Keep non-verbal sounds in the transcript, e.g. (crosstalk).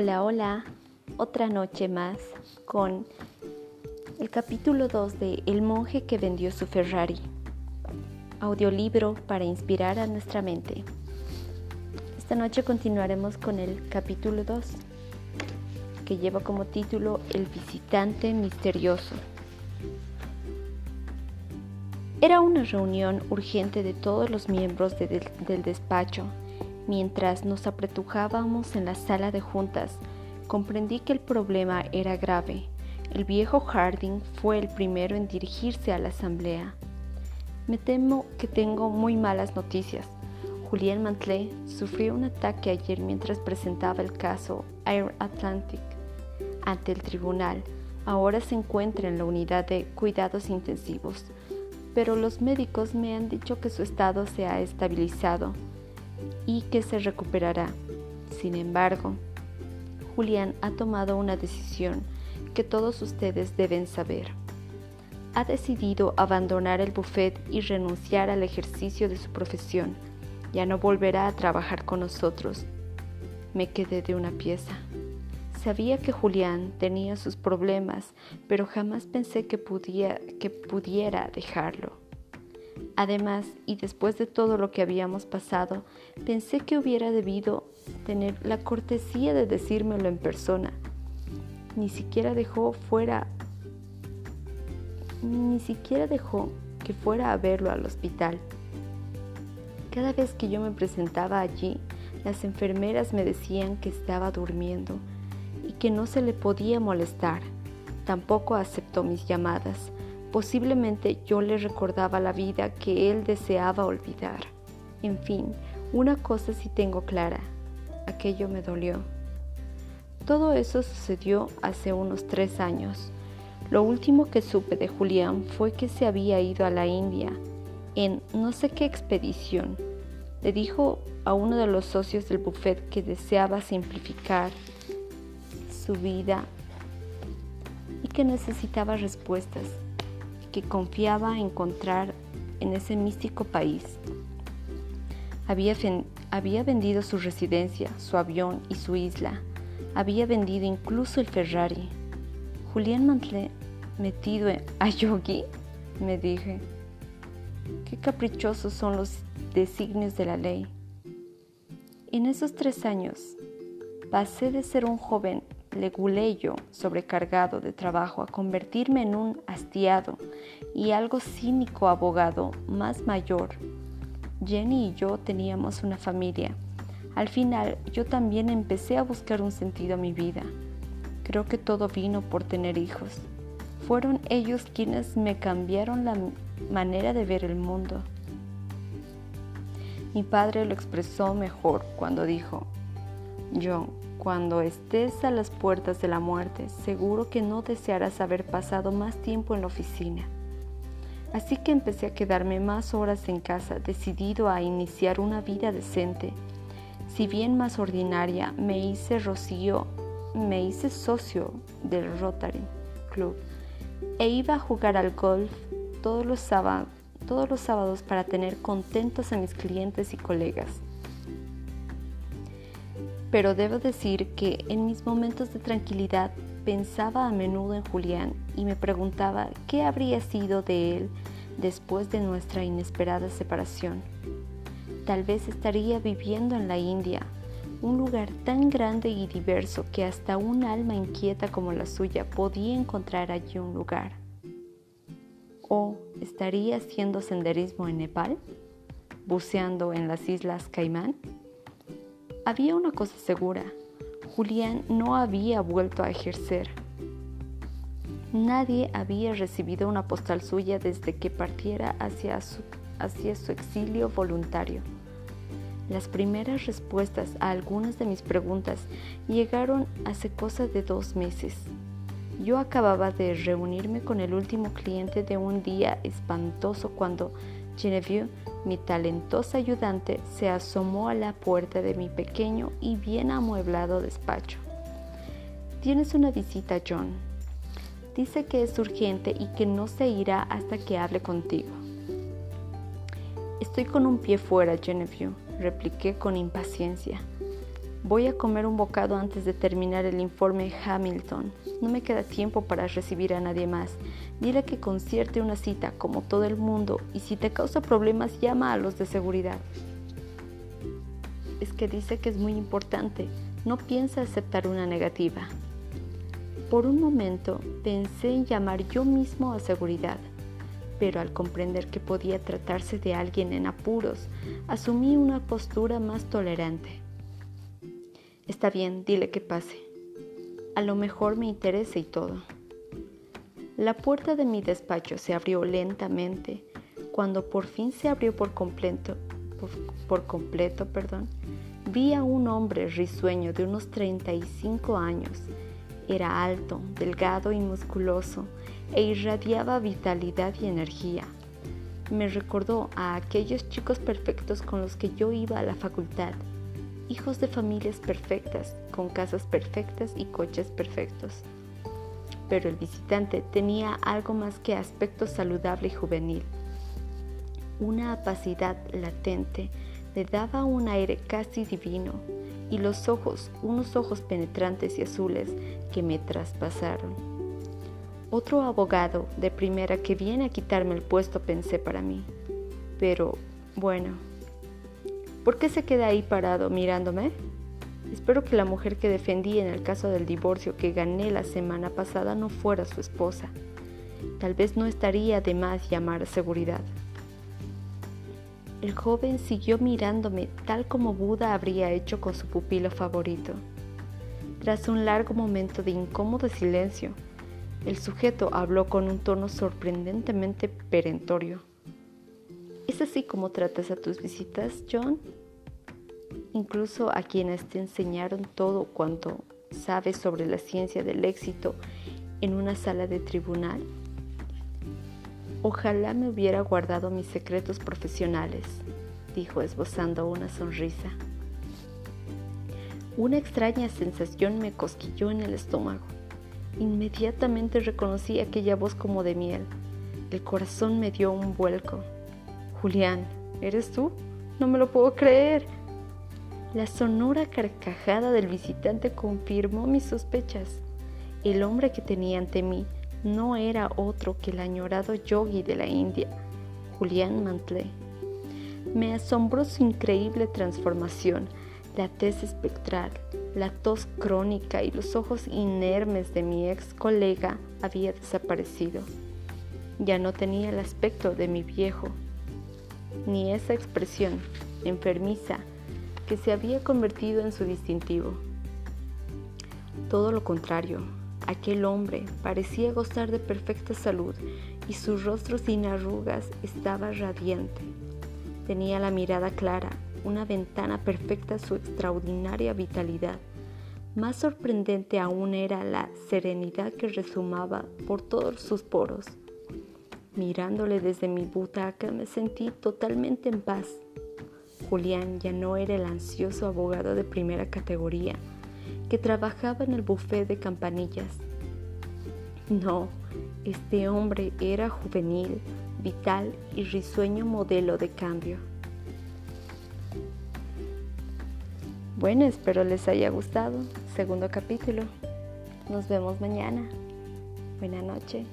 Hola, hola, otra noche más con el capítulo 2 de El monje que vendió su Ferrari. Audiolibro para inspirar a nuestra mente. Esta noche continuaremos con el capítulo 2 que lleva como título El visitante misterioso. Era una reunión urgente de todos los miembros del despacho Mientras nos apretujábamos en la sala de juntas, comprendí que el problema era grave. El viejo Harding fue el primero en dirigirse a la asamblea. Me temo que tengo muy malas noticias. Julián Mantley sufrió un ataque ayer mientras presentaba el caso Air Atlantic ante el tribunal. Ahora se encuentra en la unidad de cuidados intensivos, pero los médicos me han dicho que su estado se ha estabilizado y que se recuperará. Sin embargo, Julián ha tomado una decisión que todos ustedes deben saber. Ha decidido abandonar el buffet y renunciar al ejercicio de su profesión. Ya no volverá a trabajar con nosotros. Me quedé de una pieza. Sabía que Julián tenía sus problemas, pero jamás pensé que, que pudiera dejarlo. Además, y después de todo lo que habíamos pasado, pensé que hubiera debido tener la cortesía de decírmelo en persona. Ni siquiera dejó fuera ni siquiera dejó que fuera a verlo al hospital. Cada vez que yo me presentaba allí, las enfermeras me decían que estaba durmiendo y que no se le podía molestar. Tampoco aceptó mis llamadas Posiblemente yo le recordaba la vida que él deseaba olvidar. En fin, una cosa sí tengo clara, aquello me dolió. Todo eso sucedió hace unos tres años. Lo último que supe de Julián fue que se había ido a la India en no sé qué expedición. Le dijo a uno de los socios del buffet que deseaba simplificar su vida y que necesitaba respuestas que confiaba encontrar en ese místico país. Había, vendido su residencia, su avión y su isla. Había vendido incluso el Ferrari. Julián Mantle metido a (laughs) Yogi, me dije. Qué caprichosos son los designios de la ley. En esos tres años pasé de ser un joven leguleyo sobrecargado de trabajo a convertirme en un hastiado y algo cínico abogado más mayor. Jenny y yo teníamos una familia. Al final yo también empecé a buscar un sentido a mi vida. Creo que todo vino por tener hijos. Fueron ellos quienes me cambiaron la manera de ver el mundo. Mi padre lo expresó mejor cuando dijo, John, cuando estés a las puertas de la muerte, seguro que no desearás haber pasado más tiempo en la oficina. Así que empecé a quedarme más horas en casa, decidido a iniciar una vida decente. Si bien más ordinaria, me hice rocío, me hice socio del Rotary Club e iba a jugar al golf todos los, sábados, todos los sábados para tener contentos a mis clientes y colegas pero debo decir que en mis momentos de tranquilidad pensaba a menudo en Julián y me preguntaba qué habría sido de él después de nuestra inesperada separación. Tal vez estaría viviendo en la India, un lugar tan grande y diverso que hasta un alma inquieta como la suya podía encontrar allí un lugar. ¿O estaría haciendo senderismo en Nepal? ¿Buceando en las Islas Caimán? Había una cosa segura, Julián no había vuelto a ejercer. Nadie había recibido una postal suya desde que partiera hacia su, exilio voluntario. Las primeras respuestas a algunas de mis preguntas llegaron hace cosa de dos meses. Yo acababa de reunirme con el último cliente de un día espantoso cuando Genevieve mi talentosa ayudante se asomó a la puerta de mi pequeño y bien amueblado despacho. Tienes una visita, John. Dice que es urgente y que no se irá hasta que hable contigo. Estoy con un pie fuera, Genevieve, repliqué con impaciencia. Voy a comer un bocado antes de terminar el informe Hamilton. No me queda tiempo para recibir a nadie más. Dile que concierte una cita como todo el mundo y si te causa problemas llama a los de seguridad. Es que dice que es muy importante. No piensa aceptar una negativa. Por un momento pensé en llamar yo mismo a seguridad, pero al comprender que podía tratarse de alguien en apuros, asumí una postura más tolerante. Está bien, dile que pase. A lo mejor me interesa y todo. La puerta de mi despacho se abrió lentamente. Cuando por fin se abrió por completo, por, completo, perdón, vi a un hombre risueño de unos 35 años. Era alto, delgado y musculoso e irradiaba vitalidad y energía. Me recordó a aquellos chicos perfectos con los que yo iba a la facultad hijos de familias perfectas, con casas perfectas y coches perfectos. Pero el visitante tenía algo más que aspecto saludable y juvenil. Una apacidad latente le daba un aire casi divino y los ojos, unos ojos penetrantes y azules que me traspasaron. Otro abogado de primera que viene a quitarme el puesto pensé para mí. Pero, bueno, ¿Por qué se queda ahí parado mirándome? Espero que la mujer que defendí en el caso del divorcio que gané la semana pasada no fuera su esposa. Tal vez no estaría de más llamar a seguridad. El joven siguió mirándome tal como Buda habría hecho con su pupilo favorito. Tras un largo momento de incómodo silencio, el sujeto habló con un tono sorprendentemente perentorio. ¿Es así como tratas a tus visitas, John? Incluso a quienes te enseñaron todo cuanto sabes sobre la ciencia del éxito en una sala de tribunal. Ojalá me hubiera guardado mis secretos profesionales, dijo esbozando una sonrisa. Una extraña sensación me cosquilló en el estómago. Inmediatamente reconocí aquella voz como de miel. El corazón me dio un vuelco. Julián, ¿eres tú? No me lo puedo creer. La sonora carcajada del visitante confirmó mis sospechas. El hombre que tenía ante mí no era otro que el añorado yogi de la India, Julián Mantlé. Me asombró su increíble transformación, la tez espectral, la tos crónica y los ojos inermes de mi ex colega había desaparecido. Ya no tenía el aspecto de mi viejo ni esa expresión enfermiza que se había convertido en su distintivo. Todo lo contrario, aquel hombre parecía gozar de perfecta salud y su rostro sin arrugas estaba radiante. Tenía la mirada clara, una ventana perfecta a su extraordinaria vitalidad. Más sorprendente aún era la serenidad que resumaba por todos sus poros. Mirándole desde mi butaca me sentí totalmente en paz. Julián ya no era el ansioso abogado de primera categoría que trabajaba en el buffet de campanillas. No, este hombre era juvenil, vital y risueño modelo de cambio. Bueno, espero les haya gustado. Segundo capítulo. Nos vemos mañana. Buena noche.